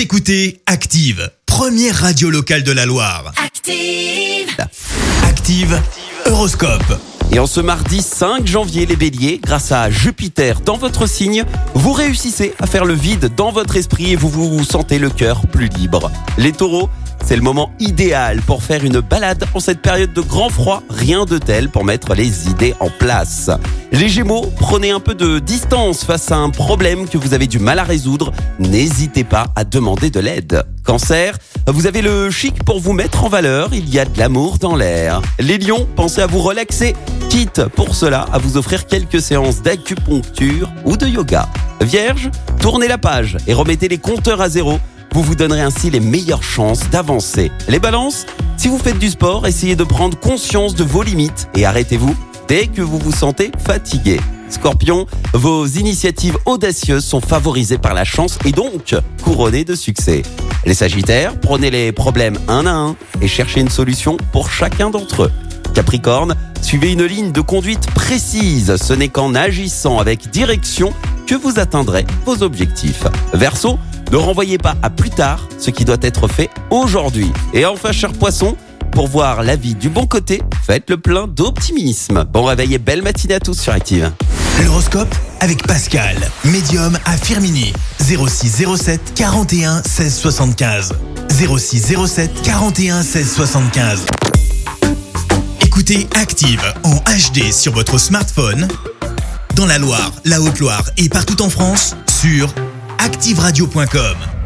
Vous écoutez Active, première radio locale de la Loire. Active. Active, Horoscope. Et en ce mardi 5 janvier, les béliers, grâce à Jupiter dans votre signe, vous réussissez à faire le vide dans votre esprit et vous vous sentez le cœur plus libre. Les taureaux, c'est le moment idéal pour faire une balade en cette période de grand froid, rien de tel pour mettre les idées en place. Les gémeaux, prenez un peu de distance face à un problème que vous avez du mal à résoudre, n'hésitez pas à demander de l'aide. Cancer, vous avez le chic pour vous mettre en valeur, il y a de l'amour dans l'air. Les lions, pensez à vous relaxer, quitte pour cela à vous offrir quelques séances d'acupuncture ou de yoga. Vierge, tournez la page et remettez les compteurs à zéro vous vous donnerez ainsi les meilleures chances d'avancer. Les balances, si vous faites du sport, essayez de prendre conscience de vos limites et arrêtez-vous dès que vous vous sentez fatigué. Scorpion, vos initiatives audacieuses sont favorisées par la chance et donc couronnées de succès. Les Sagittaires, prenez les problèmes un à un et cherchez une solution pour chacun d'entre eux. Capricorne, suivez une ligne de conduite précise. Ce n'est qu'en agissant avec direction que vous atteindrez vos objectifs. Verseau, ne renvoyez pas à plus tard ce qui doit être fait aujourd'hui. Et enfin, cher poisson, pour voir la vie du bon côté, faites le plein d'optimisme. Bon réveil et belle matinée à tous sur Active. L'horoscope avec Pascal, médium à Firmini. 0607 41 16 75. 0607 41 16 75. Écoutez Active en HD sur votre smartphone, dans la Loire, la Haute-Loire et partout en France, sur activeradio.com.